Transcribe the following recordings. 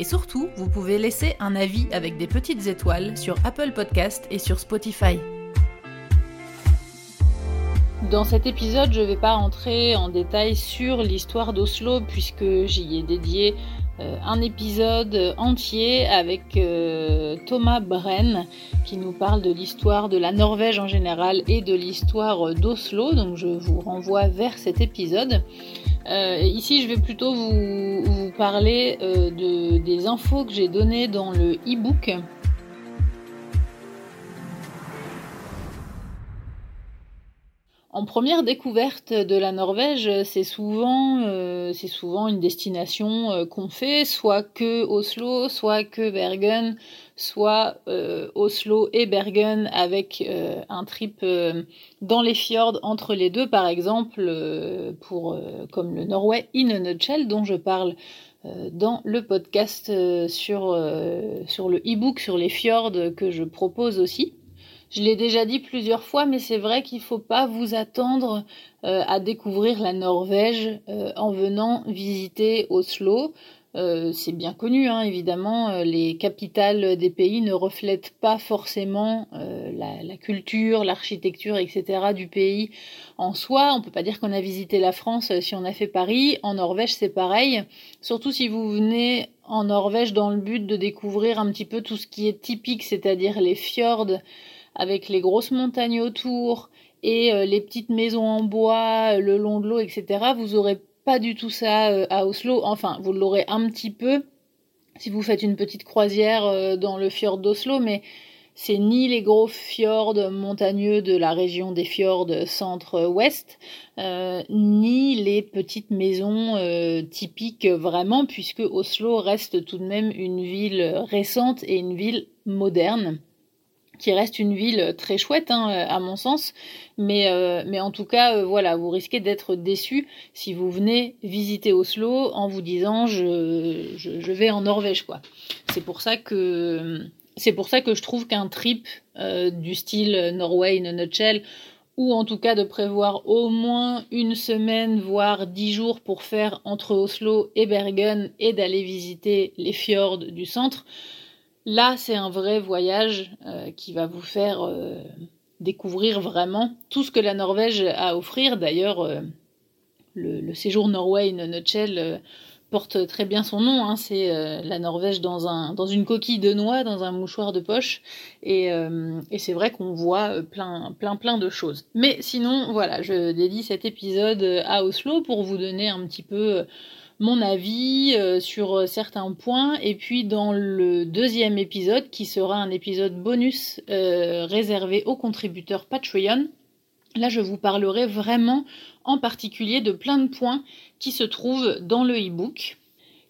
Et surtout, vous pouvez laisser un avis avec des petites étoiles sur Apple Podcast et sur Spotify. Dans cet épisode, je ne vais pas rentrer en détail sur l'histoire d'Oslo puisque j'y ai dédié euh, un épisode entier avec euh, Thomas Brenn qui nous parle de l'histoire de la Norvège en général et de l'histoire d'Oslo. Donc je vous renvoie vers cet épisode. Euh, ici, je vais plutôt vous, parler de, des infos que j'ai données dans le e-book En première découverte de la Norvège, c'est souvent, euh, souvent une destination euh, qu'on fait, soit que Oslo, soit que Bergen, soit euh, Oslo et Bergen avec un trip dans les fjords entre les deux, par exemple, pour comme le Norway in a nutshell dont je parle dans le podcast sur, sur le e-book sur les fjords que je propose aussi. Je l'ai déjà dit plusieurs fois, mais c'est vrai qu'il ne faut pas vous attendre euh, à découvrir la Norvège euh, en venant visiter Oslo. Euh, c'est bien connu, hein, évidemment, les capitales des pays ne reflètent pas forcément la, la, culture, l'architecture, etc. du pays en soi. On peut pas dire qu'on a visité la France si on a fait Paris. En Norvège, c'est pareil. Surtout si vous venez en Norvège dans le but de découvrir un petit peu tout ce qui est typique, c'est-à-dire les fjords, avec les grosses montagnes autour et euh, les petites maisons en bois le long de l'eau, etc., vous aurez pas du tout ça euh, à Oslo. Enfin, vous l'aurez un petit peu si vous faites une petite croisière euh, dans le fjord d'Oslo, mais c'est ni les gros fjords montagneux de la région des fjords centre-ouest, ni les petites maisons typiques vraiment, puisque Oslo reste tout de même une ville récente et une ville moderne qui reste une ville très chouette hein, à mon sens, mais, euh, en tout cas euh, voilà, vous risquez d'être déçu si vous venez visiter Oslo en vous disant je, je, vais en Norvège quoi. C'est pour ça que c'est pour ça que je trouve qu'un trip euh, du style Norway in a nutshell ou en tout cas de prévoir au moins une semaine, voire dix jours pour faire entre Oslo et Bergen et d'aller visiter les fjords du centre, Là, c'est un vrai voyage euh, qui va vous faire euh, découvrir vraiment tout ce que la Norvège a à offrir. D'ailleurs, euh, le, séjour Norway in a porte très bien son nom. Hein. C'est la Norvège dans, un, dans une coquille de noix, dans un mouchoir de poche. Et, et c'est vrai qu'on voit plein, plein, plein de choses. Mais sinon, voilà, je dédie cet épisode à Oslo pour vous donner un petit peu mon avis euh, sur euh, certains points. Et puis dans le deuxième épisode, qui sera un épisode bonus euh, réservé aux contributeurs Patreon, là je vous parlerai vraiment en particulier de plein de points qui se trouvent dans le e-book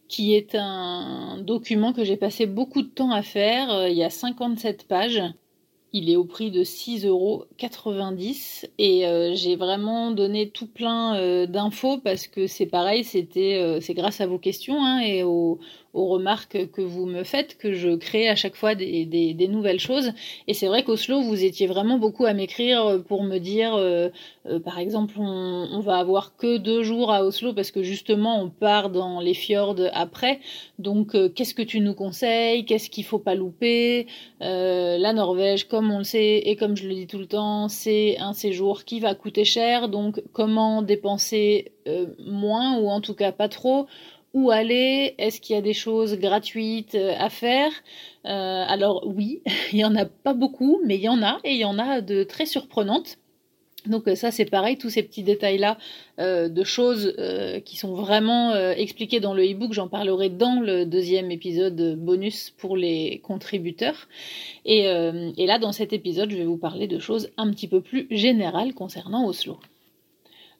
qui est un document que j'ai passé beaucoup de temps à faire. Il y a 57 pages il est au prix de 6,90 euros et euh, j'ai vraiment donné tout plein euh, d'infos parce que c'est pareil, euh, c'est grâce à vos questions hein, et aux, aux remarques que vous me faites que je crée à chaque fois des, nouvelles choses. Et c'est vrai qu'Oslo, vous étiez vraiment beaucoup à m'écrire pour me dire, euh, euh, par exemple, on, on, va avoir que deux jours à Oslo parce que justement on part dans les fjords après. Donc euh, qu'est-ce que tu nous conseilles? Qu'est-ce qu'il faut pas louper? La Norvège, comme on le sait et comme je le dis tout le temps, c'est un séjour qui va coûter cher. Donc comment dépenser moins ou en tout cas pas trop? Où aller Est-ce qu'il y a des choses gratuites euh, à faire? Euh, Alors oui, il y en a pas beaucoup, mais il y en a et il y en a de très surprenantes. Donc euh, ça c'est pareil, tous ces petits détails-là de choses qui sont vraiment expliquées dans le e-book, j'en parlerai dans le deuxième épisode bonus pour les contributeurs. Et, et là dans cet épisode je vais vous parler de choses un petit peu plus générales concernant Oslo.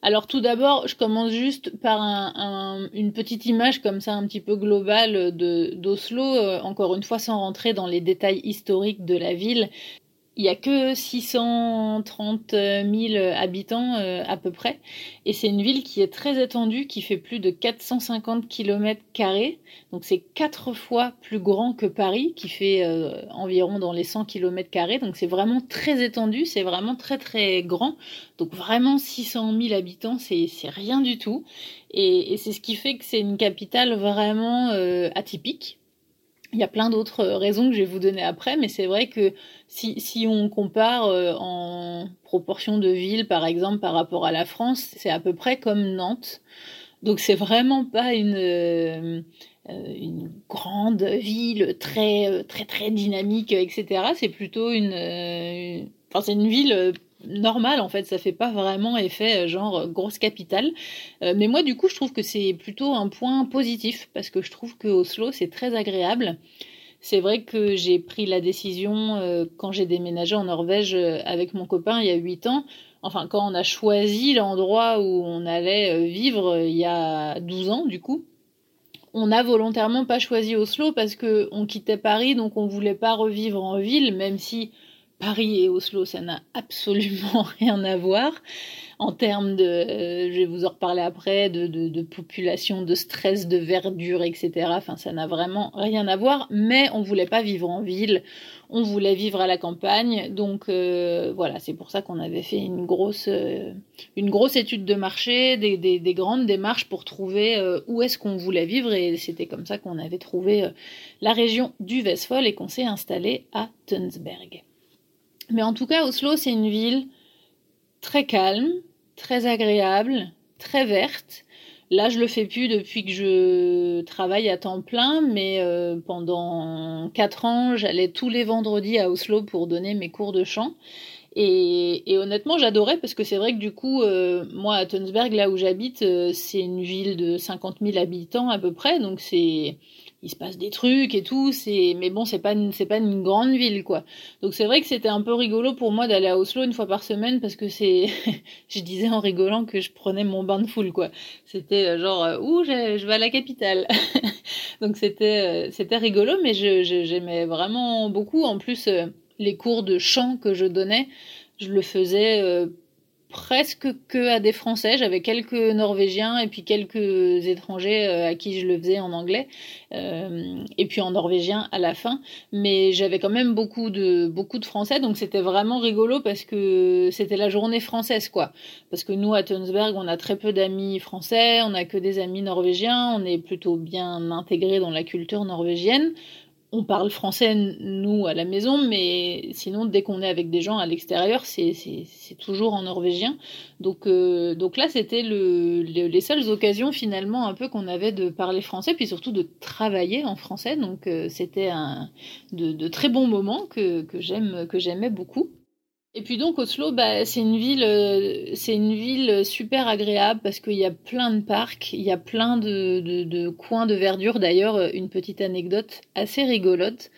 Alors tout d'abord, je commence juste par une petite image comme ça un petit peu globale de d'Oslo, euh, encore une fois sans rentrer dans les détails historiques de la ville. Il y a que 630 000 habitants euh, à peu près, et c'est une ville qui est très étendue, qui fait plus de 450 km donc c'est quatre fois plus grand que Paris, qui fait euh, environ dans les 100 km donc c'est vraiment très étendu, c'est vraiment très très grand, donc vraiment 600 000 habitants, c'est rien du tout, et, et c'est ce qui fait que c'est une capitale vraiment euh, atypique il y a plein d'autres raisons que je vais vous donner après, mais c'est vrai que si, si on compare euh, en proportion de villes, par exemple, par rapport à la France, c'est à peu près comme Nantes. Donc c'est vraiment pas une, euh, une grande ville très très très dynamique, etc. C'est plutôt une... enfin c'est une ville normal en fait, ça fait pas vraiment effet euh, genre euh, grosse capitale. Euh, mais moi du coup je trouve que c'est plutôt un point positif parce que je trouve que Oslo c'est très agréable. C'est vrai que j'ai pris la décision quand j'ai déménagé en Norvège avec mon copain il y a 8 ans. Enfin, quand on a choisi l'endroit où on allait vivre il y a 12 ans, du coup, on n'a volontairement pas choisi Oslo parce que on quittait Paris, donc on voulait pas revivre en ville, même si Paris et Oslo, ça n'a absolument rien à voir. En termes de, euh, je vais vous en reparler après, de, population, de stress, de verdure, etc. Enfin, ça n'a vraiment rien à voir, mais on voulait pas vivre en ville, on voulait vivre à la campagne, donc euh, voilà, c'est pour ça qu'on avait fait une grosse, euh, une grosse étude de marché, des, des grandes démarches pour trouver où est-ce qu'on voulait vivre, et c'était comme ça qu'on avait trouvé la région du Vestfold et qu'on s'est installé à Tunsberg. Mais en tout cas, Oslo, c'est une ville très calme, très agréable, très verte. Là, je le fais plus depuis que je travaille à temps plein, mais euh, pendant quatre ans, j'allais tous les vendredis à Oslo pour donner mes cours de chant. Et, honnêtement, j'adorais parce que c'est vrai que du coup, euh, moi à Tunsberg, là où j'habite, euh, c'est une ville de 50 000 habitants à peu près, donc c'est il se passe des trucs et tout, c'est mais bon, c'est pas c'est pas une grande ville quoi. Donc c'est vrai que c'était un peu rigolo pour moi d'aller à Oslo une fois par semaine parce que c'est je disais en rigolant que je prenais mon bain de foule quoi. C'était euh, genre euh, ouh, je, vais à la capitale. Donc c'était euh, c'était rigolo mais je j'aimais vraiment beaucoup en plus les cours de chant que je donnais, je le faisais presque que à des Français. J'avais quelques Norvégiens et puis quelques étrangers euh, à qui je le faisais en anglais euh, et puis en norvégien à la fin. Mais j'avais quand même beaucoup de beaucoup de Français, donc c'était vraiment rigolo parce que c'était la journée française quoi. Parce que nous à Tunsberg, on a très peu d'amis français, on a que des amis norvégiens, on est plutôt bien intégrés dans la culture norvégienne on parle français, nous, à la maison, mais sinon, dès qu'on est avec des gens à l'extérieur, c'est toujours en norvégien. Donc, euh, donc là, c'était le, les seules occasions, finalement, un peu qu'on avait de parler français, puis surtout de travailler en français. Donc, euh, c'était de, de, très bons moments que, que j'aimais beaucoup. Et puis donc Oslo, bah, c'est une ville, euh, c'est une ville super agréable parce qu'il y a plein de parcs, il y a plein de, de, de coins de verdure. D'ailleurs, euh, une petite anecdote assez rigolote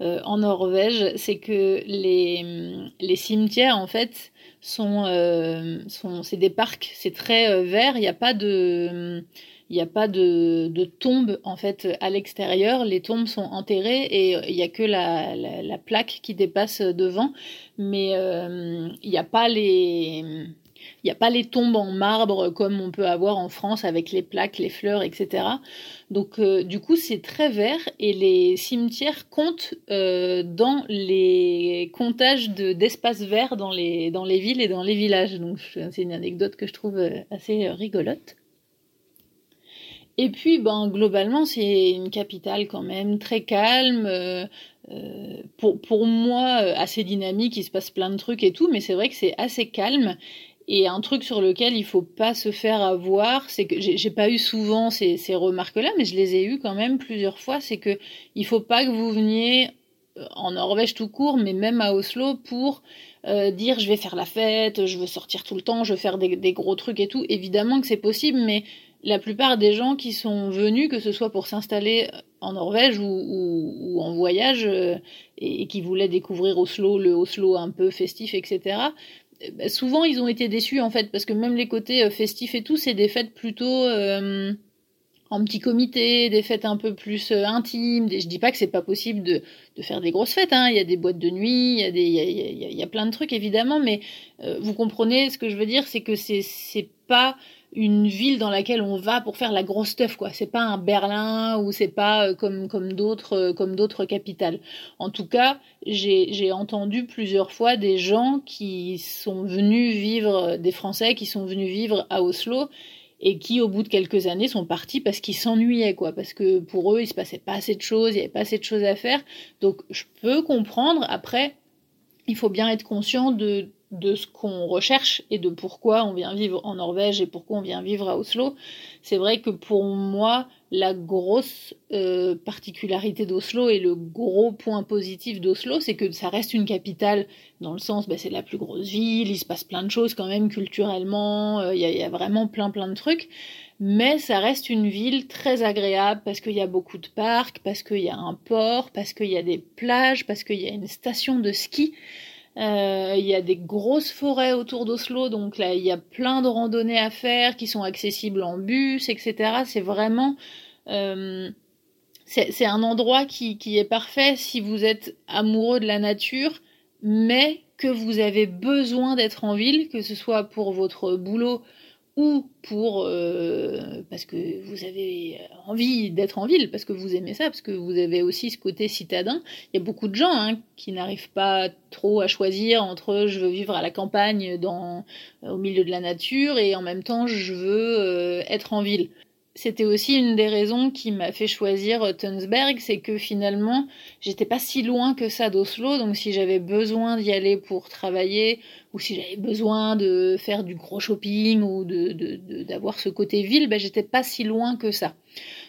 euh, en Norvège, c'est que les, les cimetières en fait sont, euh, sont c'est des parcs, c'est très vert, il n'y a pas de il n'y a pas de, de tombe en fait à l'extérieur. Les tombes sont enterrées et il n'y a que la, la, la, plaque qui dépasse devant, mais euh, il n'y a pas les tombes en marbre comme on peut avoir en France avec les plaques, les fleurs, etc. Donc euh, du coup c'est très vert et les cimetières comptent euh, dans les comptages d'espaces verts dans les, dans les villes et dans les villages. Donc c'est une anecdote que je trouve euh, assez rigolote. Et puis, ben, globalement, c'est une capitale quand même très calme. Euh, euh, pour, pour moi, euh, assez dynamique, il se passe plein de trucs et tout, mais c'est vrai que c'est assez calme. Et un truc sur lequel il faut pas se faire avoir, c'est que j'ai pas eu souvent ces, ces remarques-là, mais je les ai eues quand même plusieurs fois, c'est que il faut pas que vous veniez en Norvège tout court, mais même à Oslo pour dire je vais faire la fête, je veux sortir tout le temps, je veux faire des, des gros trucs et tout. Évidemment que c'est possible, mais la plupart des gens qui sont venus, que ce soit pour s'installer en Norvège ou, ou, en voyage, euh, et, qui voulaient découvrir Oslo, le Oslo un peu festif, etc., euh, bah, souvent ils ont été déçus en fait, parce que même les côtés euh, festifs et tout, c'est des fêtes plutôt en petit comité, des fêtes un peu plus euh, intimes. Des... Je dis pas que c'est pas possible de, de, faire des grosses fêtes. Hein. Il y a des boîtes de nuit, il y a des, y a, y a, y a plein de trucs évidemment, mais euh, vous comprenez ce que je veux dire, c'est que c'est pas une ville dans laquelle on va pour faire la grosse stuff quoi. C'est pas un Berlin ou c'est pas euh, comme comme d'autres euh, comme d'autres capitales. En tout cas, j'ai j'ai entendu plusieurs fois des gens qui sont venus vivre des Français qui sont venus vivre à Oslo et qui au bout de quelques années sont partis parce qu'ils s'ennuyaient quoi parce que pour eux il se passait pas assez de choses, il y avait pas assez de choses à faire. Donc je peux comprendre après il faut bien être conscient de de ce qu'on recherche et de pourquoi on vient vivre en Norvège et pourquoi on vient vivre à Oslo. C'est vrai que pour moi, la grosse euh, particularité d'Oslo et le gros point positif d'Oslo, c'est que ça reste une capitale dans le sens, bah, c'est la plus grosse ville, il se passe plein de choses quand même culturellement, euh, il y, a vraiment plein plein de trucs, mais ça reste une ville très agréable parce qu'il y a beaucoup de parcs, parce qu'il y a un port, parce qu'il y a des plages, parce qu'il y a une station de ski. Euh, il y a des grosses forêts autour d'Oslo, donc là il y a plein de randonnées à faire qui sont accessibles en bus, etc. C'est vraiment euh, c'est un endroit qui, qui est parfait si vous êtes amoureux de la nature, mais que vous avez besoin d'être en ville, que ce soit pour votre boulot ou pour euh, parce que vous avez envie d'être en ville, parce que vous aimez ça, parce que vous avez aussi ce côté citadin. Il y a beaucoup de gens hein, qui n'arrivent pas trop à choisir entre je veux vivre à la campagne, dans, au milieu de la nature, et en même temps je veux euh, être en ville c'était aussi une des raisons qui m'a fait choisir euh, Tunsberg, c'est que finalement, j'étais pas si loin que ça d'Oslo, donc si j'avais besoin d'y aller pour travailler, ou si j'avais besoin de faire du gros shopping, ou d'avoir de, ce côté ville, ben j'étais pas si loin que ça.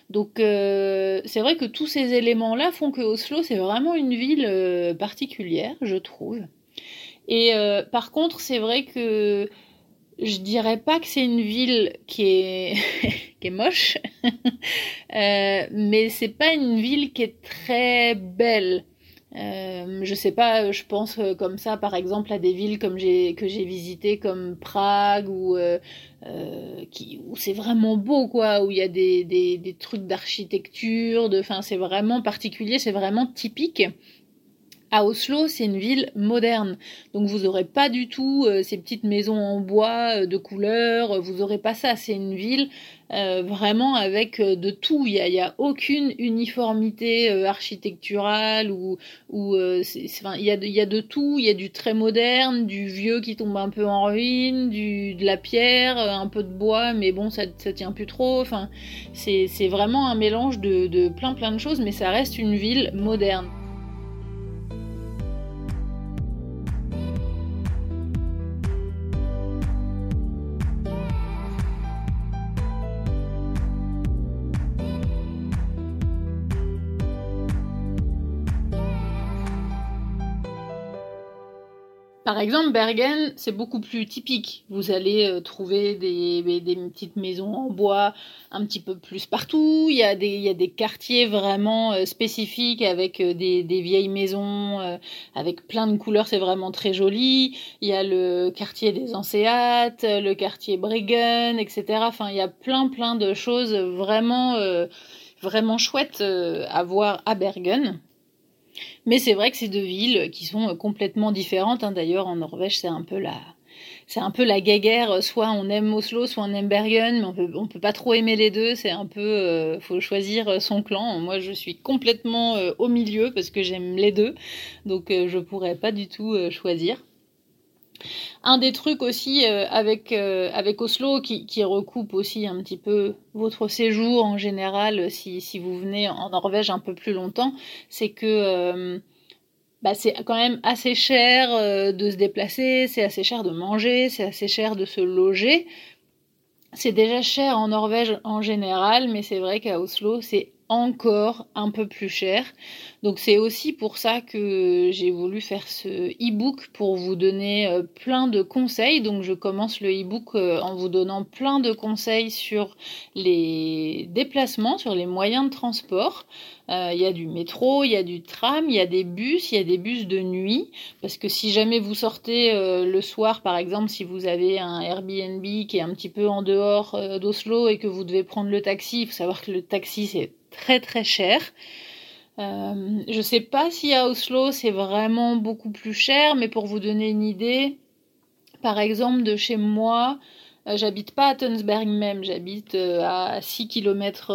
Donc euh, c'est vrai que tous ces éléments-là font que Oslo, c'est vraiment une ville euh, particulière, je trouve. Et euh, par contre, c'est vrai que je dirais pas que c'est une ville qui est qui est moche, euh, mais c'est pas une ville qui est très belle. Euh, je sais pas, je pense euh, comme ça, par exemple, à des villes comme que j'ai visitées comme Prague ou qui où c'est vraiment beau quoi, où il y a des des, des trucs d'architecture, de, enfin c'est vraiment particulier, c'est vraiment typique. À Oslo, c'est une ville moderne, donc vous aurez pas du tout euh, ces petites maisons en bois euh, de couleur, vous aurez pas ça. C'est une ville euh, vraiment avec euh, de tout. Il y a, a aucune uniformité euh, architecturale ou, ou enfin, il y y a de tout. Il y a du très moderne, du vieux qui tombe un peu en ruine, du de la pierre, un peu de bois, mais bon, ça, ça tient plus trop. Enfin, c'est vraiment un mélange de, de plein plein de choses, mais ça reste une ville moderne. Par exemple, Bergen, c'est beaucoup plus typique. Vous allez euh, trouver des, petites maisons en bois un petit peu plus partout. Il y a des, quartiers vraiment euh, spécifiques avec euh, des, vieilles maisons, avec plein de couleurs. C'est vraiment très joli. Il y a le quartier des Anséates, le quartier Bregen, etc. Enfin, il y a plein, plein de choses vraiment, vraiment chouettes à voir à Bergen. Mais c'est vrai que c'est deux villes qui sont complètement différentes. Hein. D'ailleurs, en Norvège, c'est un peu la, c'est un peu la guéguerre. Soit on aime Oslo, soit on aime Bergen, mais on peut, peut pas trop aimer les deux. C'est un peu, euh, faut choisir son clan. Moi, je suis complètement euh, au milieu parce que j'aime les deux, donc euh, je pourrais pas du tout euh, choisir. Un des trucs aussi euh, avec, euh, avec Oslo qui, recoupe aussi un petit peu votre séjour en général si, si vous venez en Norvège un peu plus longtemps, c'est que euh, bah, c'est quand même assez cher euh, de se déplacer, c'est assez cher de manger, c'est assez cher de se loger. C'est déjà cher en Norvège en général, mais c'est vrai qu'à Oslo c'est encore un peu plus cher. Donc c'est aussi pour ça que j'ai voulu faire ce e-book pour vous donner euh, plein de conseils. Donc je commence le e-book euh, en vous donnant plein de conseils sur les déplacements, sur les moyens de transport. Euh, il y a du métro, il y a du tram, il y a des bus, il y a des bus de nuit. Parce que si jamais vous sortez le soir, par exemple, si vous avez un Airbnb qui est un petit peu en dehors d'Oslo et que vous devez prendre le taxi, il faut savoir que le taxi c'est très très cher. Euh, je sais pas si à Oslo c'est vraiment beaucoup plus cher, mais pour vous donner une idée, par exemple de chez moi, euh, j'habite pas à Tunsberg même, j'habite euh, à 6 km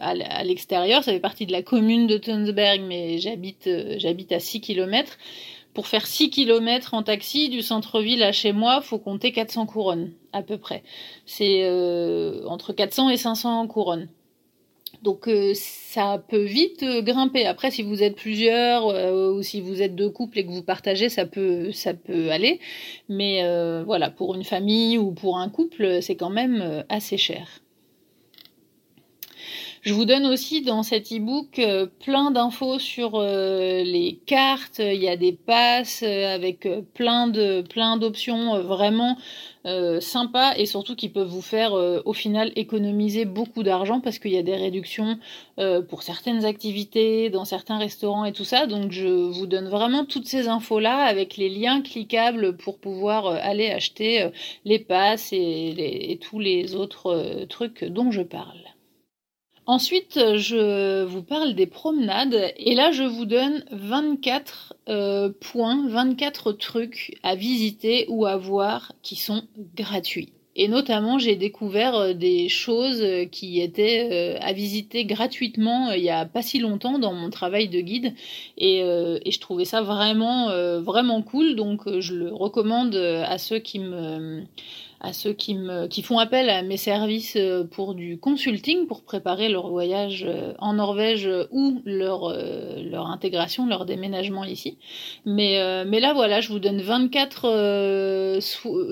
à l'extérieur, ça fait partie de la commune de Tunsberg, mais j'habite j'habite à 6 km. Pour faire 6 km en taxi du centre-ville à chez moi, faut compter 400 couronnes à peu près. C'est entre 400 et 500 couronnes. Donc euh, ça peut vite euh, grimper. Après, si vous êtes plusieurs euh, ou si vous êtes deux couples et que vous partagez, ça peut ça peut aller. Mais voilà, pour une famille ou pour un couple, c'est quand même assez cher. Je vous donne aussi dans cet e-book plein d'infos sur les cartes. Il y a des passes avec plein de plein d'options vraiment euh, sympa et surtout qui peuvent vous faire euh, au final économiser beaucoup d'argent parce qu'il y a des réductions euh, pour certaines activités, dans certains restaurants et tout ça. Donc je vous donne vraiment toutes ces infos là avec les liens cliquables pour pouvoir aller acheter les passes et tous les autres trucs dont je parle. Ensuite, je vous parle des promenades et là, je vous donne 24 euh, points, 24 trucs à visiter ou à voir qui sont gratuits. Et notamment, j'ai découvert euh, des choses qui étaient euh, à visiter gratuitement il y a pas si longtemps dans mon travail de guide. Et, et je trouvais ça vraiment, vraiment cool. Donc, je le recommande à ceux qui me à ceux qui, me, qui font appel à mes services euh, pour du consulting, pour préparer leur voyage euh, en Norvège ou leur, euh, leur intégration, leur déménagement ici. Mais, mais là, voilà, je vous donne 24,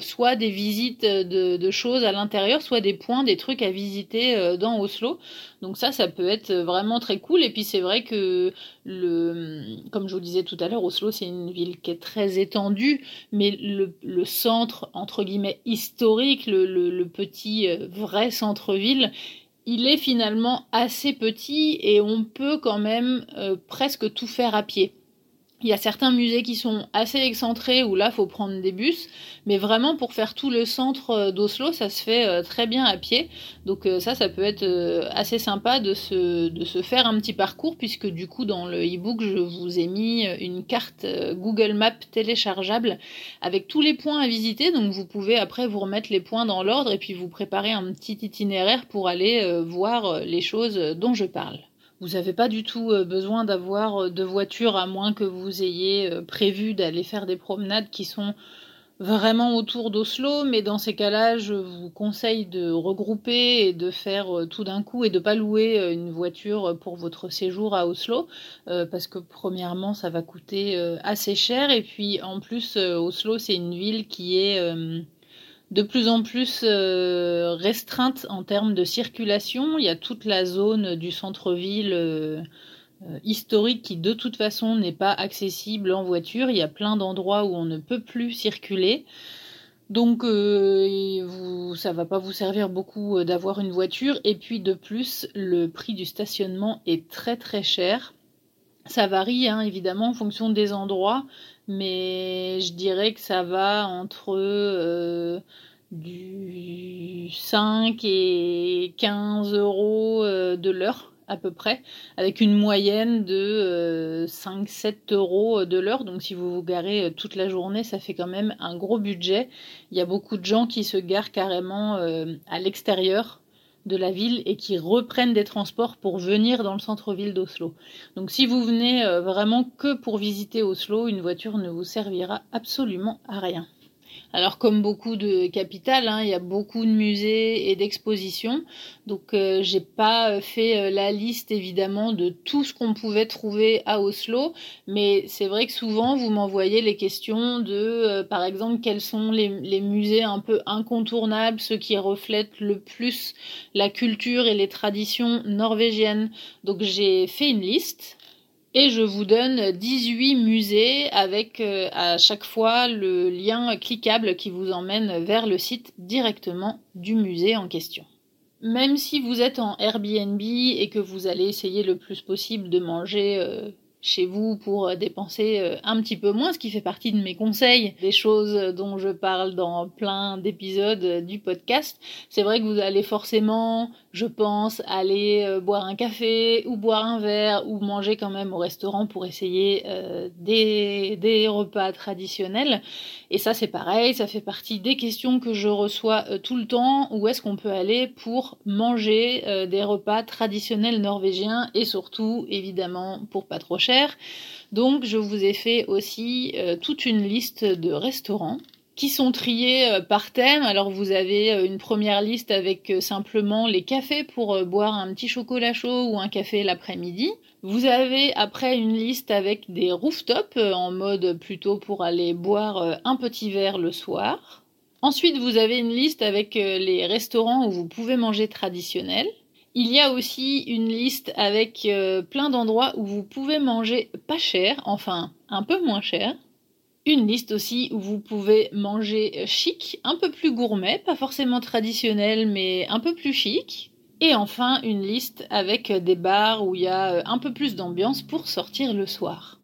soit des visites de, de choses à l'intérieur, soit des points, des trucs à visiter dans Oslo. Donc ça, ça peut être vraiment très cool. Et puis c'est vrai que, comme je vous disais tout à l'heure, Oslo, c'est une ville qui est très étendue, mais le, centre, entre guillemets, historique, le, le petit euh, vrai centre-ville, il est finalement assez petit et on peut quand même euh, presque tout faire à pied. Il y a certains musées qui sont assez excentrés où là faut prendre des bus, mais vraiment pour faire tout le centre euh, d'Oslo, ça se fait euh, très bien à pied. Donc euh, ça, ça peut être assez sympa de se, de se faire un petit parcours puisque du coup dans le e-book je vous ai mis une carte Google Maps téléchargeable avec tous les points à visiter. Donc vous pouvez après vous remettre les points dans l'ordre et puis vous préparer un petit itinéraire pour aller voir les choses dont je parle. Vous n'avez pas du tout euh, besoin d'avoir euh, de voiture à moins que vous ayez euh, prévu d'aller faire des promenades qui sont vraiment autour d'Oslo, mais dans ces cas-là, je vous conseille de regrouper et de faire tout d'un coup et de pas louer une voiture pour votre séjour à Oslo, parce que premièrement, ça va coûter assez cher, et puis en plus, Oslo, c'est une ville qui est de plus en plus euh, restreinte en termes de circulation. Il y a toute la zone du centre-ville euh, euh, historique qui de toute façon n'est pas accessible en voiture. Il y a plein d'endroits où on ne peut plus circuler. Donc vous, ça va pas vous servir beaucoup d'avoir une voiture. Et puis de plus, le prix du stationnement est très très cher. Ça varie hein, évidemment en fonction des endroits, mais je dirais que ça va entre euh, du 5 et 15 euros euh, de l'heure à peu près, avec une moyenne de 5-7 euh, euros de l'heure. Donc si vous vous garez toute la journée, ça fait quand même un gros budget. Il y a beaucoup de gens qui se garent carrément à l'extérieur de la ville et qui reprennent des transports pour venir dans le centre-ville d'Oslo. Donc si vous venez euh, vraiment que pour visiter Oslo, une voiture ne vous servira absolument à rien. Alors comme beaucoup de capitales, hein, il y a beaucoup de musées et d'expositions. Donc euh, j'ai pas fait euh, la liste évidemment de tout ce qu'on pouvait trouver à Oslo, mais c'est vrai que souvent vous m'envoyez les questions de, euh, par exemple, quels sont les, les, musées un peu incontournables, ceux qui reflètent le plus la culture et les traditions norvégiennes. Donc j'ai fait une liste et je vous donne 18 musées avec euh, à chaque fois le lien cliquable qui vous emmène vers le site directement du musée en question. Même si vous êtes en Airbnb et que vous allez essayer le plus possible de manger euh, chez vous pour euh, dépenser euh, un petit peu moins, ce qui fait partie de mes conseils, des choses dont je parle dans plein d'épisodes du podcast. C'est vrai que vous allez forcément, je pense, aller euh, boire un café ou boire un verre ou manger quand même au restaurant pour essayer des repas traditionnels. Et ça, c'est pareil, ça fait partie des questions que je reçois tout le temps. Où est-ce qu'on peut aller pour manger des repas traditionnels norvégiens et surtout, évidemment, pour pas trop cher? Donc je vous ai fait aussi euh, toute une liste de restaurants qui sont triés euh, par thème. Alors vous avez euh, une première liste avec simplement les cafés pour boire un petit chocolat chaud ou un café l'après-midi. Vous avez après une liste avec des rooftops en mode plutôt pour aller boire un petit verre le soir. Ensuite, vous avez une liste avec les restaurants où vous pouvez manger traditionnel. Il y a aussi une liste avec euh, plein d'endroits où vous pouvez manger pas cher, enfin un peu moins cher. Une liste aussi où vous pouvez manger chic, un peu plus gourmet, pas forcément traditionnel, mais un peu plus chic. Et enfin, une liste avec des bars où il y a euh, un peu plus d'ambiance pour sortir le soir.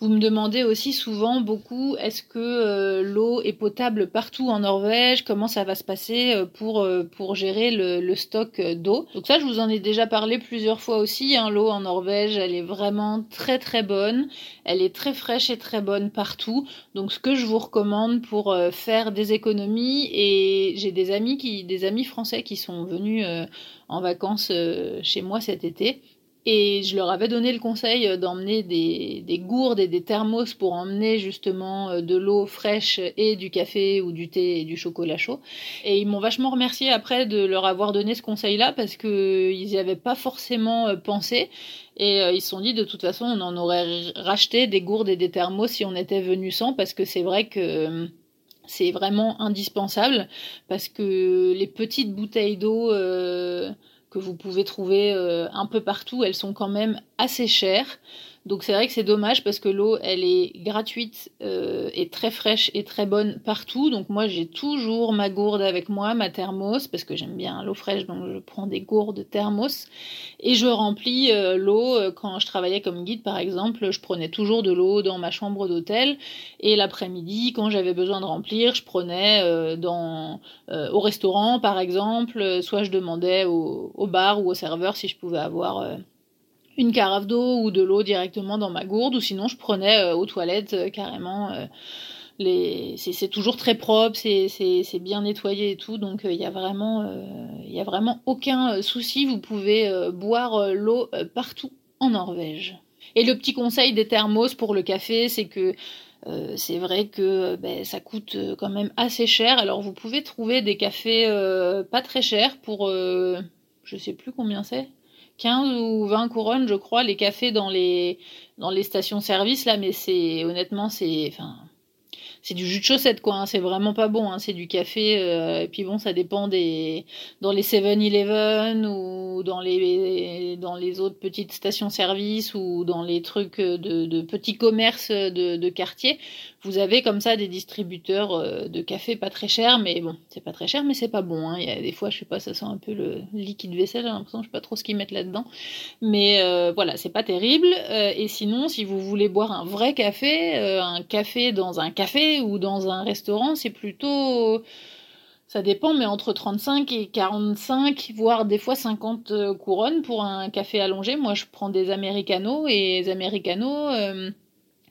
Vous me demandez aussi souvent beaucoup est-ce que euh, l'eau est potable partout en Norvège? Comment ça va se passer euh, pour, euh, pour gérer le, le stock d'eau? Donc ça, je vous en ai déjà parlé plusieurs fois aussi. Hein. L'eau en Norvège, elle est vraiment très très bonne. Elle est très fraîche et très bonne partout. Donc ce que je vous recommande pour faire des économies, et j'ai des amis qui, des amis français qui sont venus en vacances chez moi cet été et je leur avais donné le conseil euh, d'emmener des, des, gourdes et des thermos pour emmener justement euh, de l'eau fraîche et du café ou du thé et du chocolat chaud. Et ils m'ont vachement remercié après de leur avoir donné ce conseil-là parce qu'ils n'y avaient pas forcément euh, pensé. Et ils se sont dit de toute façon on en aurait racheté des gourdes et des thermos si on était venu sans parce que c'est vrai que c'est vraiment indispensable parce que les petites bouteilles d'eau que vous pouvez trouver euh, un peu partout, elles sont quand même assez chères. Donc c'est vrai que c'est dommage parce que l'eau, elle est gratuite euh, et très fraîche et très bonne partout. Donc moi, j'ai toujours ma gourde avec moi, ma thermos, parce que j'aime bien l'eau fraîche, donc je prends des gourdes thermos. Et je remplis euh, l'eau euh, quand je travaillais comme guide, par exemple. Je prenais toujours de l'eau dans ma chambre d'hôtel. Et l'après-midi, quand j'avais besoin de remplir, je prenais dans, au restaurant, par exemple. Soit je demandais au, au, bar ou au serveur si je pouvais avoir une carafe d'eau ou de l'eau directement dans ma gourde, ou sinon je prenais euh, aux toilettes euh, carrément. Euh, les... C'est toujours très propre, c'est bien nettoyé et tout, donc il n'y a vraiment, il a vraiment aucun souci. Vous pouvez boire l'eau partout en Norvège. Et le petit conseil des thermos pour le café, c'est que c'est vrai que ben, ça coûte quand même assez cher. Alors vous pouvez trouver des cafés pas très chers pour, je sais plus combien c'est, 15 ou 20 couronnes, je crois, les cafés dans les, dans les stations-service, là, mais c'est, honnêtement, c'est, enfin, c'est du jus de chaussette quoi, hein, c'est vraiment pas bon, hein, c'est du café euh, et puis bon ça dépend des dans les 7-Eleven ou dans les dans les autres petites stations-service ou dans les trucs de, de petits commerces de, de quartier, vous avez comme ça des distributeurs euh, de café pas très chers, mais bon, c'est pas très cher, mais c'est pas bon. Hein. Il y a des fois, je sais pas, ça sent un peu le liquide vaisselle, j'ai l'impression, je sais pas trop ce qu'ils mettent là-dedans. Mais euh, voilà, c'est pas terrible. Euh, et sinon, si vous voulez boire un vrai café, un café dans un café ou dans un restaurant, c'est plutôt ça dépend, mais entre 35 et 45, voire des fois 50 couronnes pour un café allongé. Moi, je prends des americanos et les americanos,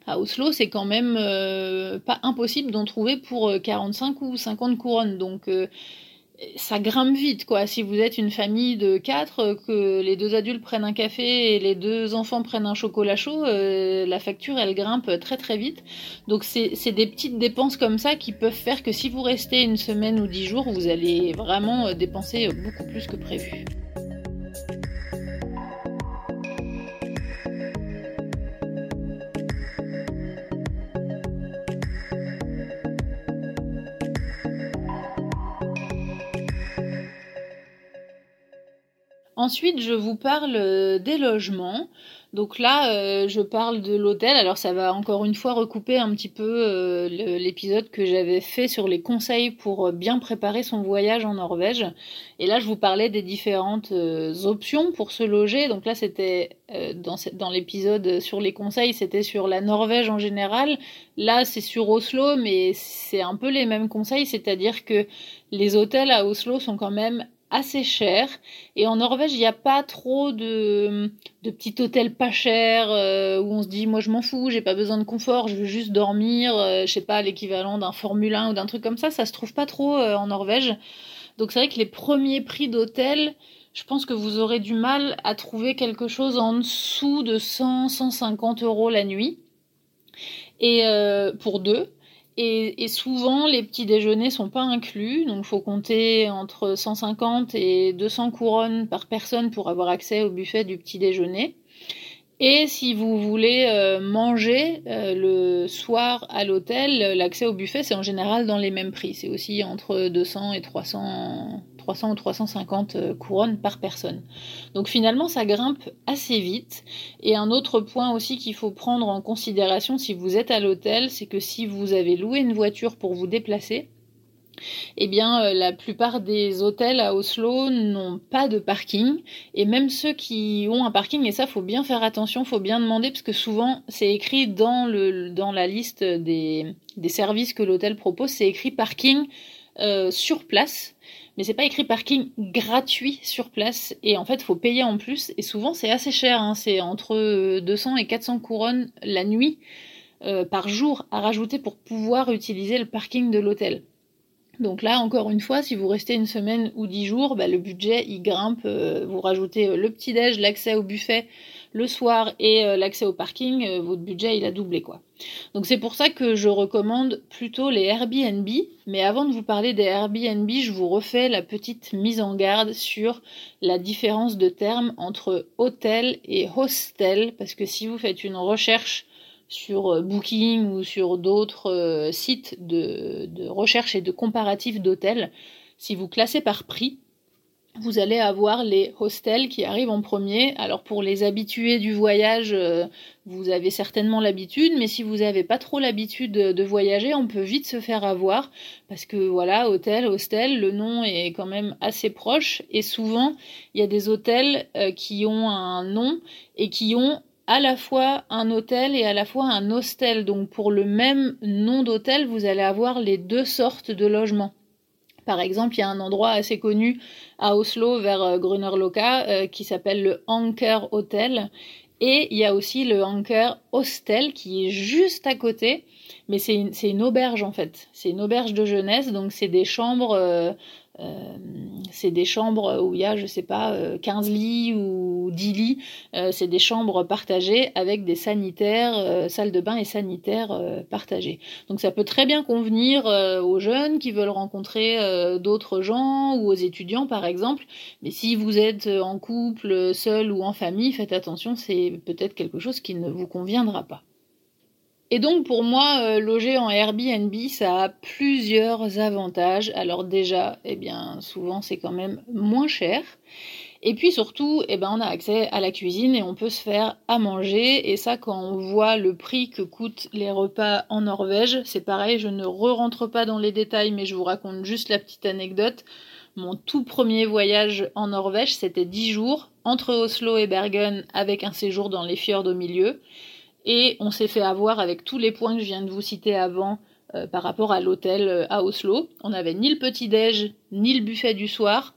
à Oslo, c'est quand même euh, pas impossible d'en trouver pour 45 euh, ou 50 couronnes. Donc, euh, ça grimpe vite, quoi. Si vous êtes une famille de quatre, que les deux adultes prennent un café et les deux enfants prennent un chocolat chaud, la facture, elle grimpe très très vite. Donc c'est des petites dépenses comme ça qui peuvent faire que si vous restez une semaine ou dix jours, vous allez vraiment dépenser beaucoup plus que prévu. Ensuite, je vous parle euh, des logements. Donc là, euh, je parle de l'hôtel. Alors ça va encore une fois recouper un petit peu euh, l'épisode que j'avais fait sur les conseils pour bien préparer son voyage en Norvège. Et là, je vous parlais des différentes options pour se loger. Donc là, c'était dans, dans l'épisode sur les conseils, c'était sur la Norvège en général. Là, c'est sur Oslo, mais c'est un peu les mêmes conseils, c'est-à-dire que les hôtels à Oslo sont quand même assez cher. Et en Norvège, il n'y a pas trop de, de petits hôtels pas chers euh, où on se dit moi je m'en fous, j'ai pas besoin de confort, je veux juste dormir, euh, je sais pas, l'équivalent d'un Formule 1 ou d'un truc comme ça, ça se trouve pas trop euh, en Norvège. Donc c'est vrai que les premiers prix d'hôtel, je pense que vous aurez du mal à trouver quelque chose en dessous de 100-150 euros la nuit. Et pour deux. Et, souvent, les petits déjeuners sont pas inclus, donc faut compter entre 150 et 200 couronnes par personne pour avoir accès au buffet du petit déjeuner. Et si vous voulez euh, manger euh, le soir à l'hôtel, l'accès au buffet, c'est en général dans les mêmes prix. C'est aussi entre 200 et 300, 300 ou 350 euh, couronnes par personne. Donc finalement, ça grimpe assez vite. Et un autre point aussi qu'il faut prendre en considération si vous êtes à l'hôtel, c'est que si vous avez loué une voiture pour vous déplacer, eh bien, euh, la plupart des hôtels à Oslo n'ont pas de parking. Et même ceux qui ont un parking, et ça, faut bien faire attention, faut bien demander, parce que souvent, c'est écrit dans, la liste des, des services que l'hôtel propose, c'est écrit parking euh, sur place mais c'est pas écrit parking gratuit sur place et en fait faut payer en plus et souvent c'est assez cher, hein. c'est entre 200 et 400 couronnes la nuit euh, par jour à rajouter pour pouvoir utiliser le parking de l'hôtel. Donc là, encore une fois, si vous restez une semaine ou dix jours, bah, le budget il grimpe. Euh, vous rajoutez euh, le petit déj, l'accès au buffet le soir et euh, l'accès au parking, votre budget il a doublé quoi. Donc c'est pour ça que je recommande plutôt les Airbnb. Mais avant de vous parler des Airbnb, je vous refais la petite mise en garde sur la différence de termes entre hôtel et hostel, parce que si vous faites une recherche sur euh, Booking ou sur d'autres euh, sites de, recherche et de comparatif d'hôtels, si vous classez par prix, vous allez avoir les hostels qui arrivent en premier. Alors pour les habitués du voyage, euh, vous avez certainement l'habitude, mais si vous n'avez pas trop l'habitude de voyager, on peut vite se faire avoir parce que voilà, hôtel, hostel, le nom est quand même assez proche et souvent il y a des hôtels qui ont un nom et qui ont à la fois un hôtel et à la fois un hostel. Donc pour le même nom d'hôtel, vous allez avoir les deux sortes de logements. Par exemple, il y a un endroit assez connu à Oslo vers euh, Grünerløkka euh, qui s'appelle le Anker Hotel et il y a aussi le Anker Hostel qui est juste à côté, mais c'est une, auberge en fait. C'est une auberge de jeunesse, donc c'est des chambres euh, c'est des chambres où il y a, je sais pas, 15 euh, lits ou 10 lits. Euh, c'est des chambres partagées avec des sanitaires, salles de bain et sanitaires partagées. Donc ça peut très bien convenir aux jeunes qui veulent rencontrer d'autres gens ou aux étudiants par exemple. Mais si vous êtes en couple, seul ou en famille, faites attention, c'est peut-être quelque chose qui ne vous conviendra pas. Et donc pour moi, euh, loger en Airbnb, ça a plusieurs avantages. Alors déjà, eh bien souvent c'est quand même moins cher. Et puis surtout, eh ben, on a accès à la cuisine et on peut se faire à manger. Et ça, quand on voit le prix que coûtent les repas en Norvège, c'est pareil, je ne re-rentre pas dans les détails, mais je vous raconte juste la petite anecdote. Mon tout premier voyage en Norvège, c'était 10 jours entre Oslo et Bergen avec un séjour dans les fjords au milieu. Et on s'est fait avoir avec tous les points que je viens de vous citer avant euh, par rapport à l'hôtel euh, à Oslo. On n'avait ni le petit-déj, ni le buffet du soir,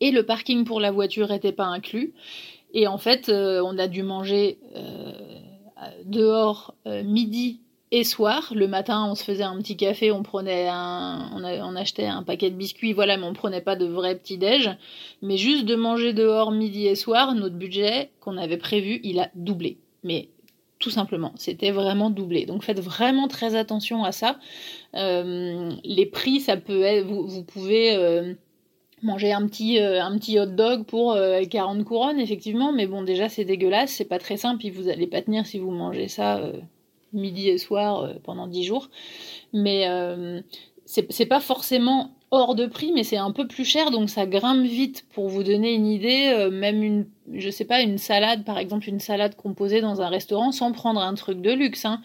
et le parking pour la voiture n'était pas inclus. Et en fait, euh, on a dû manger dehors midi et soir. Le matin, on se faisait un petit café, on prenait on, achetait un paquet de biscuits, voilà, mais on prenait pas de vrai petit déj. Mais juste de manger dehors midi et soir, notre budget qu'on avait prévu, il a doublé. Mais tout simplement, c'était vraiment doublé. Donc faites vraiment très attention à ça. Euh, les prix, ça peut être, vous, pouvez euh, manger un petit, euh, un petit hot dog pour 40 couronnes, effectivement, mais bon, déjà c'est dégueulasse, c'est pas très simple, et vous allez pas tenir si vous mangez ça midi et soir pendant 10 jours. Mais c'est pas forcément hors de prix, mais c'est un peu plus cher, donc ça grimpe vite. Pour vous donner une idée, euh, même une, je sais pas, une salade, par exemple, une salade composée dans un restaurant, sans prendre un truc de luxe. Hein.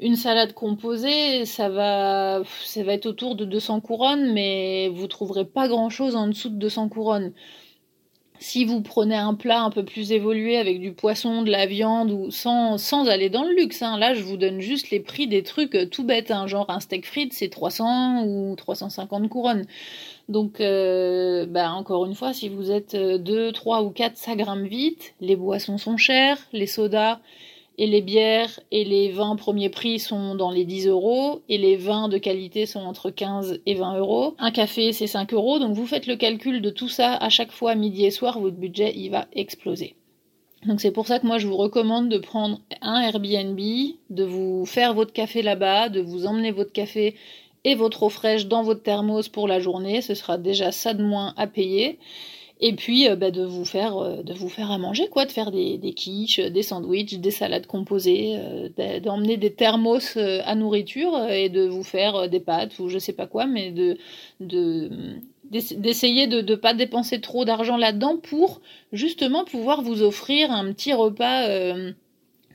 Une salade composée, ça va, ça va être autour de 200 couronnes, mais vous trouverez pas grand chose en dessous de 200 couronnes. Si vous prenez un plat un peu plus évolué avec du poisson, de la viande ou sans, sans aller dans le luxe, hein, là je vous donne juste les prix des trucs euh, tout bêtes, hein, genre un steak frites c'est 300 ou 350 couronnes. Donc euh, bah, encore une fois, si vous êtes 2, euh, 3 ou 4, ça grimpe vite, les boissons sont chères, les sodas et les bières et les vins premiers prix sont dans les 10 euros et les vins de qualité sont entre 15 et 20 euros. Un café c'est 5 euros, donc vous faites le calcul de tout ça à chaque fois midi et soir, votre budget il va exploser. Donc c'est pour ça que moi je vous recommande de prendre un Airbnb, de vous faire votre café là-bas, de vous emmener votre café et votre eau fraîche dans votre thermos pour la journée, ce sera déjà ça de moins à payer et puis euh, bah, de vous faire euh, de vous faire à manger quoi de faire des, quiches des sandwichs des salades composées euh, d'emmener des thermos à nourriture et de vous faire des pâtes ou je sais pas quoi mais de d'essayer de ne pas dépenser trop d'argent là-dedans pour justement pouvoir vous offrir un petit repas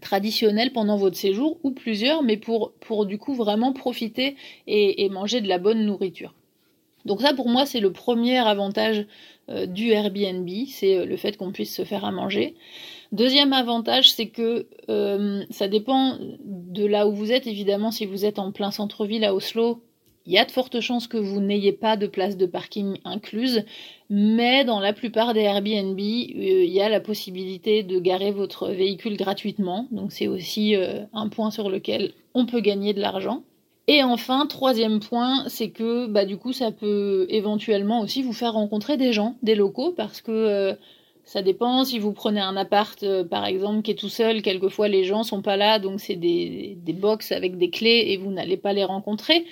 traditionnel pendant votre séjour ou plusieurs mais pour pour du coup vraiment profiter et manger de la bonne nourriture. Donc ça pour moi c'est le premier avantage euh, du Airbnb, c'est euh, le fait qu'on puisse se faire à manger. Deuxième avantage, c'est que euh, ça dépend de là où vous êtes. Évidemment, si vous êtes en plein centre-ville à Oslo, il y a de fortes chances que vous n'ayez pas de place de parking incluse, mais dans la plupart des Airbnb, il y a la possibilité de garer votre véhicule gratuitement. Donc c'est aussi un point sur lequel on peut gagner de l'argent. Et enfin, troisième point, c'est que bah, du coup, ça peut éventuellement aussi vous faire rencontrer des gens, des locaux, parce que euh, ça dépend. Si vous prenez un appart, euh, par exemple, qui est tout seul, quelquefois les gens sont pas là, donc c'est des, des box avec des clés et vous n'allez pas les rencontrer.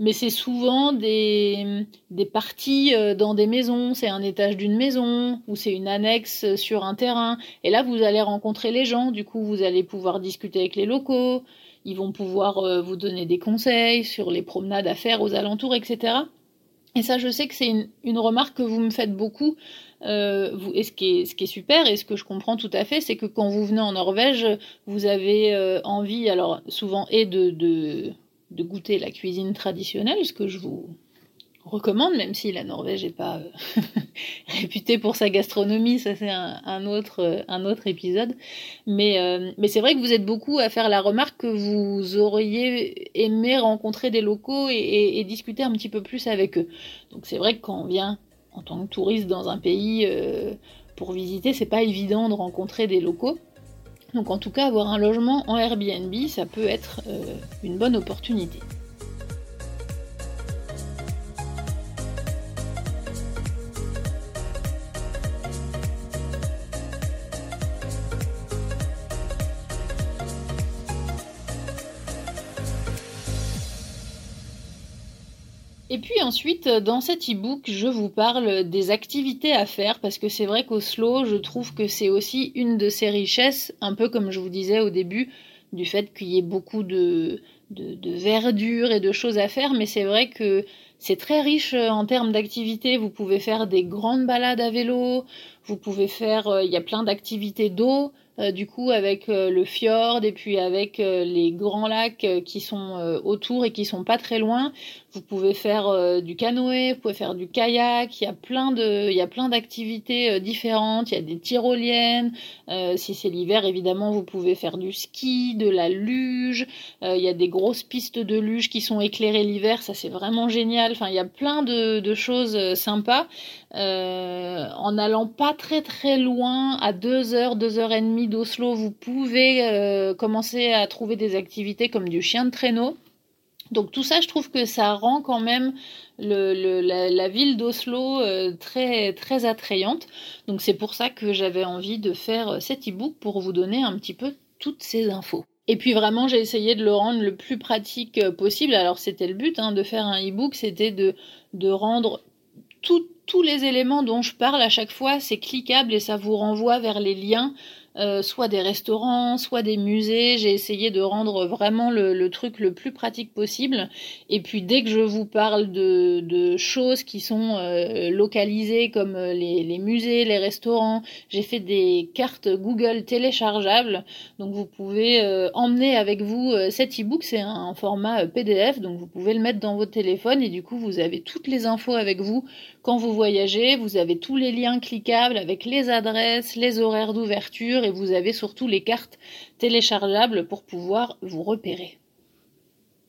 Mais c'est souvent des, des parties euh, dans des maisons, c'est un étage d'une maison ou c'est une annexe sur un terrain. Et là, vous allez rencontrer les gens, du coup, vous allez pouvoir discuter avec les locaux, ils vont pouvoir euh, vous donner des conseils sur les promenades à faire aux alentours, etc. Et ça, je sais que c'est une, remarque que vous me faites beaucoup. Euh, et ce qui, est, ce super et ce que je comprends tout à fait, c'est que quand vous venez en Norvège, vous avez euh, envie, alors souvent, et de, de, de goûter la cuisine traditionnelle, ce que je vous, recommande, même si la Norvège n'est pas euh, réputée pour sa gastronomie, ça c'est un, autre, euh, autre épisode. Euh, mais c'est vrai que vous êtes beaucoup à faire la remarque que vous auriez aimé rencontrer des locaux et, discuter un petit peu plus avec eux. Donc c'est vrai que quand on vient en tant que touriste dans un pays pour visiter, c'est pas évident de rencontrer des locaux. Donc en tout cas, avoir un logement en Airbnb, ça peut être une bonne opportunité. Et puis ensuite, dans cet e-book, je vous parle des activités à faire parce que c'est vrai qu'Oslo, je trouve que c'est aussi une de ses richesses, un peu comme je vous disais au début, du fait qu'il y ait beaucoup de, verdure et de choses à faire, mais c'est vrai que c'est très riche en termes d'activités. Vous pouvez faire des grandes balades à vélo, vous pouvez faire, euh, il y a plein d'activités d'eau, euh, du coup avec euh, le fjord et puis avec les grands lacs qui sont autour et qui sont pas très loin Vous pouvez faire euh, du canoë, vous pouvez faire du kayak. Il y a plein de, il y a plein d'activités euh, différentes. Il y a des tyroliennes. Euh, si c'est l'hiver, évidemment, vous pouvez faire du ski, de la luge. il y a des grosses pistes de luge qui sont éclairées l'hiver. Ça, c'est vraiment génial. Enfin, il y a plein de, choses sympas. en allant pas très très loin, à deux heures, deux heures et demie d'Oslo, vous pouvez commencer à trouver des activités comme du chien de traîneau. Donc tout ça, je trouve que ça rend quand même la, ville d'Oslo euh, très, très attrayante. Donc c'est pour ça que j'avais envie de faire euh, cet e-book pour vous donner un petit peu toutes ces infos. Et puis vraiment, j'ai essayé de le rendre le plus pratique euh, possible. Alors c'était le but hein, de faire un e-book, c'était de, de rendre tous les éléments dont je parle à chaque fois, c'est cliquable et ça vous renvoie vers les liens euh, soit des restaurants, soit des musées. J'ai essayé de rendre vraiment le, truc le plus pratique possible. Et puis dès que je vous parle de, choses qui sont euh, localisées comme euh, les, musées, les restaurants, j'ai fait des cartes Google téléchargeables. Donc vous pouvez emmener avec vous cet e-book. C'est un format PDF, donc vous pouvez le mettre dans votre téléphone et du coup vous avez toutes les infos avec vous quand vous voyagez. Vous avez tous les liens cliquables avec les adresses, les horaires d'ouverture vous avez surtout les cartes téléchargeables pour pouvoir vous repérer.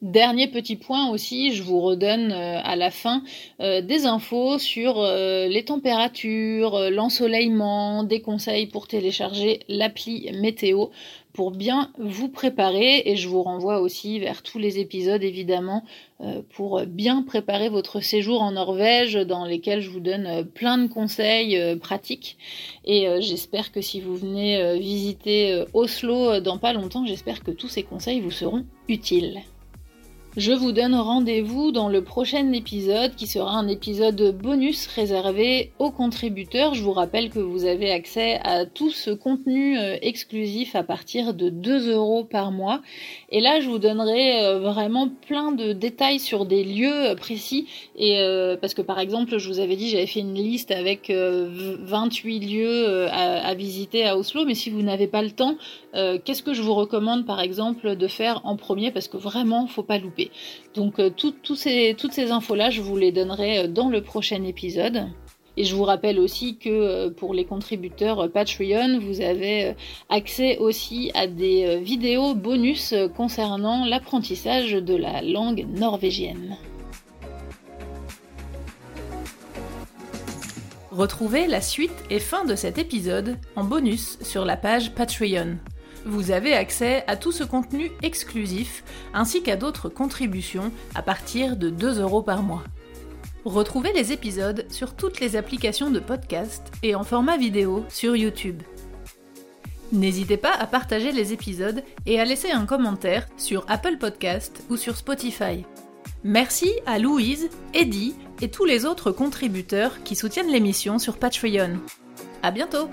Dernier petit point aussi, je vous redonne euh, à la fin euh, des infos sur euh, les températures, l'ensoleillement, des conseils pour télécharger l'appli météo pour bien vous préparer et je vous renvoie aussi vers tous les épisodes évidemment pour bien préparer votre séjour en Norvège dans lesquels je vous donne plein de conseils pratiques et j'espère que si vous venez visiter Oslo dans pas longtemps, j'espère que tous ces conseils vous seront utiles. Je vous donne rendez-vous dans le prochain épisode qui sera un épisode bonus réservé aux contributeurs. Je vous rappelle que vous avez accès à tout ce contenu euh, exclusif à partir de 2 euros par mois. Et là, je vous donnerai euh, vraiment plein de détails sur des lieux précis. Et euh, parce que par exemple, je vous avais dit, j'avais fait une liste avec 28 lieux à, à, visiter à Oslo. Mais si vous n'avez pas le temps, qu'est-ce que je vous recommande par exemple de faire en premier? Parce que vraiment, faut pas louper. Donc euh, toutes ces infos-là, je vous les donnerai euh, dans le prochain épisode. Et je vous rappelle aussi que euh, pour les contributeurs Patreon, vous avez accès aussi à des vidéos bonus concernant l'apprentissage de la langue norvégienne. Retrouvez la suite et fin de cet épisode en bonus sur la page Patreon. Vous avez accès à tout ce contenu exclusif ainsi qu'à d'autres contributions à partir de 2 euros par mois. Retrouvez les épisodes sur toutes les applications de podcast et en format vidéo sur YouTube. N'hésitez pas à partager les épisodes et à laisser un commentaire sur Apple Podcast ou sur Spotify. Merci à Louise, Eddie et tous les autres contributeurs qui soutiennent l'émission sur Patreon. À bientôt!